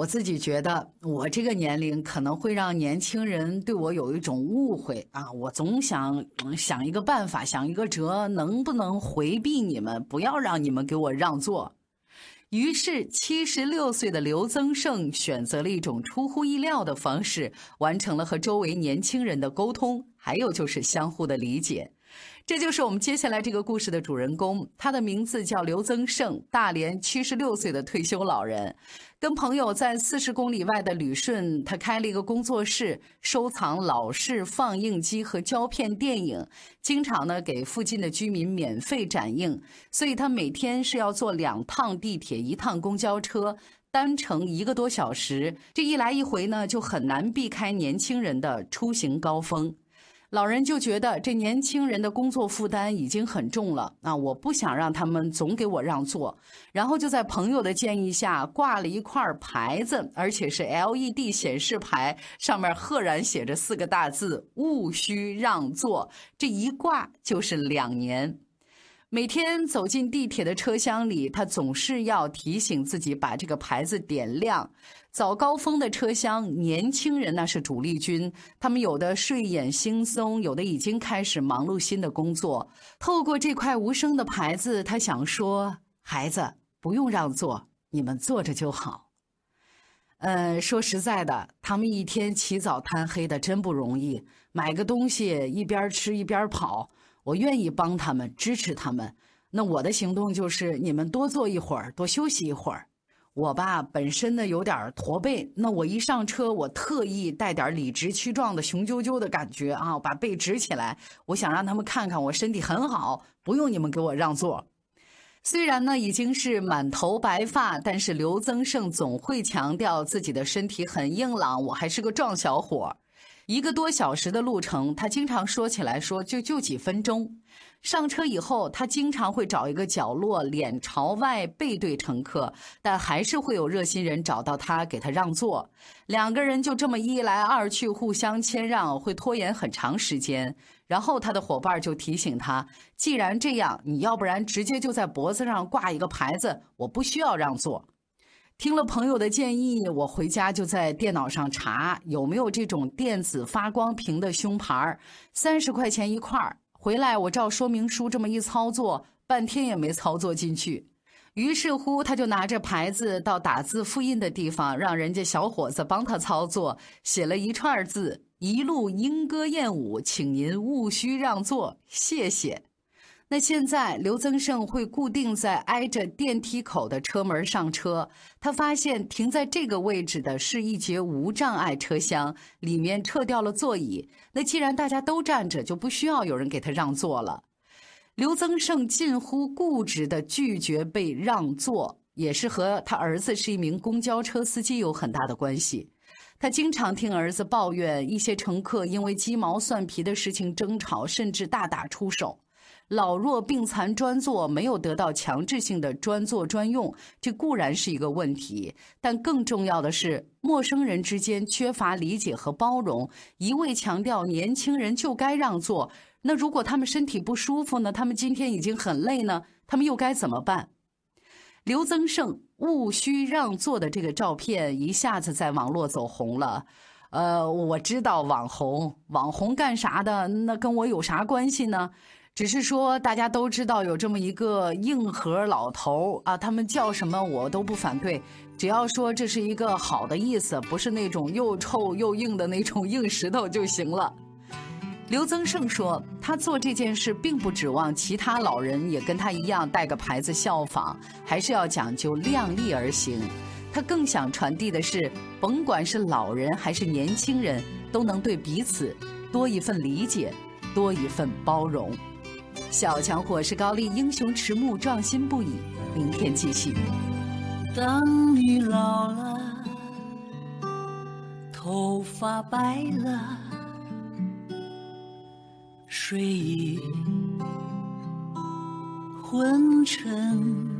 我自己觉得，我这个年龄可能会让年轻人对我有一种误会啊！我总想想一个办法，想一个辙，能不能回避你们，不要让你们给我让座。于是，七十六岁的刘增胜选择了一种出乎意料的方式，完成了和周围年轻人的沟通，还有就是相互的理解。这就是我们接下来这个故事的主人公，他的名字叫刘增胜，大连七十六岁的退休老人，跟朋友在四十公里外的旅顺，他开了一个工作室，收藏老式放映机和胶片电影，经常呢给附近的居民免费展映，所以他每天是要坐两趟地铁，一趟公交车，单程一个多小时，这一来一回呢，就很难避开年轻人的出行高峰。老人就觉得这年轻人的工作负担已经很重了啊！我不想让他们总给我让座，然后就在朋友的建议下挂了一块牌子，而且是 LED 显示牌，上面赫然写着四个大字“勿需让座”。这一挂就是两年。每天走进地铁的车厢里，他总是要提醒自己把这个牌子点亮。早高峰的车厢，年轻人那是主力军，他们有的睡眼惺忪，有的已经开始忙碌新的工作。透过这块无声的牌子，他想说：“孩子，不用让座，你们坐着就好。”呃，说实在的，他们一天起早贪黑的，真不容易，买个东西一边吃一边跑。我愿意帮他们，支持他们。那我的行动就是，你们多坐一会儿，多休息一会儿。我吧，本身呢有点驼背，那我一上车，我特意带点理直气壮的雄赳赳的感觉啊，把背直起来。我想让他们看看我身体很好，不用你们给我让座。虽然呢已经是满头白发，但是刘增胜总会强调自己的身体很硬朗，我还是个壮小伙。一个多小时的路程，他经常说起来说就就几分钟。上车以后，他经常会找一个角落，脸朝外背对乘客，但还是会有热心人找到他给他让座。两个人就这么一来二去，互相谦让，会拖延很长时间。然后他的伙伴就提醒他：既然这样，你要不然直接就在脖子上挂一个牌子，我不需要让座。听了朋友的建议，我回家就在电脑上查有没有这种电子发光屏的胸牌三十块钱一块儿。回来我照说明书这么一操作，半天也没操作进去。于是乎，他就拿着牌子到打字复印的地方，让人家小伙子帮他操作，写了一串字：“一路莺歌燕舞，请您勿需让座，谢谢。”那现在，刘增胜会固定在挨着电梯口的车门上车。他发现停在这个位置的是一节无障碍车厢，里面撤掉了座椅。那既然大家都站着，就不需要有人给他让座了。刘增胜近乎固执地拒绝被让座，也是和他儿子是一名公交车司机有很大的关系。他经常听儿子抱怨，一些乘客因为鸡毛蒜皮的事情争吵，甚至大打出手。老弱病残专座没有得到强制性的专座专用，这固然是一个问题，但更重要的是，陌生人之间缺乏理解和包容，一味强调年轻人就该让座。那如果他们身体不舒服呢？他们今天已经很累呢，他们又该怎么办？刘增胜勿需让座的这个照片一下子在网络走红了。呃，我知道网红，网红干啥的？那跟我有啥关系呢？只是说，大家都知道有这么一个硬核老头啊，他们叫什么我都不反对，只要说这是一个好的意思，不是那种又臭又硬的那种硬石头就行了。刘增胜说，他做这件事并不指望其他老人也跟他一样带个牌子效仿，还是要讲究量力而行。他更想传递的是，甭管是老人还是年轻人，都能对彼此多一份理解，多一份包容。小强火是高丽，英雄迟暮，壮心不已。明天继续。当你老了，头发白了，睡意昏沉。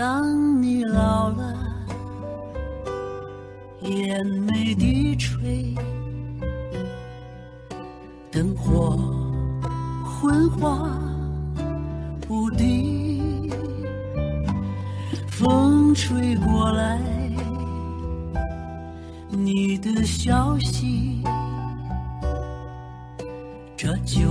当你老了，眼眉低垂，灯火昏黄不定，风吹过来，你的消息，这就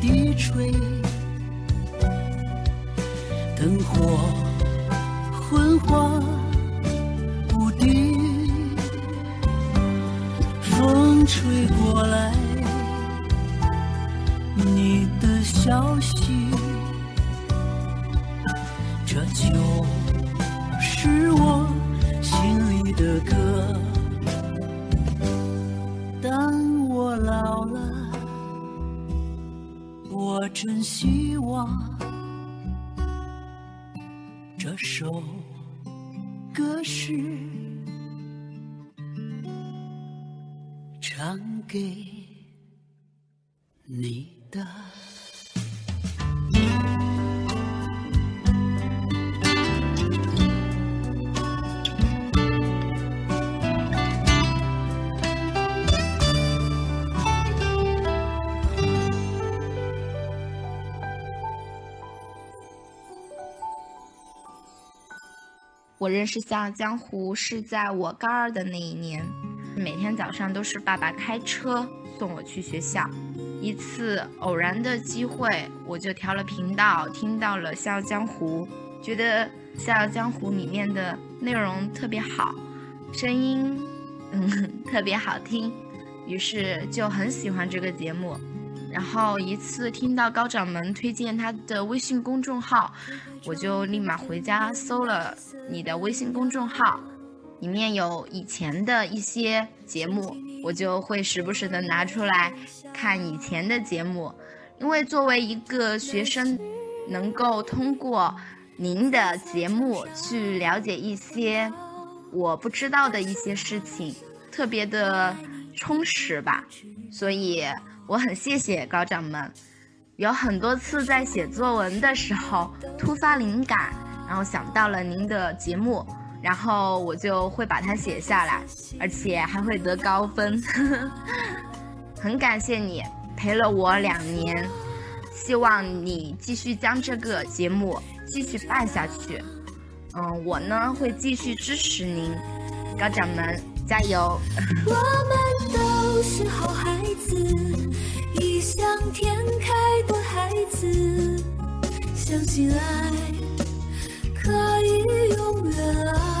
低垂，灯火希望这首歌是唱给你的。我认识《笑傲江湖》是在我高二的那一年，每天早上都是爸爸开车送我去学校。一次偶然的机会，我就调了频道，听到了《笑傲江湖》，觉得《笑傲江湖》里面的内容特别好，声音嗯特别好听，于是就很喜欢这个节目。然后一次听到高掌门推荐他的微信公众号，我就立马回家搜了你的微信公众号，里面有以前的一些节目，我就会时不时的拿出来看以前的节目，因为作为一个学生，能够通过您的节目去了解一些我不知道的一些事情，特别的充实吧，所以。我很谢谢高掌门，有很多次在写作文的时候突发灵感，然后想到了您的节目，然后我就会把它写下来，而且还会得高分。很感谢你陪了我两年，希望你继续将这个节目继续办下去。嗯，我呢会继续支持您，高掌门加油！我们都都是好孩子异想天开的孩子相信爱可以永远啊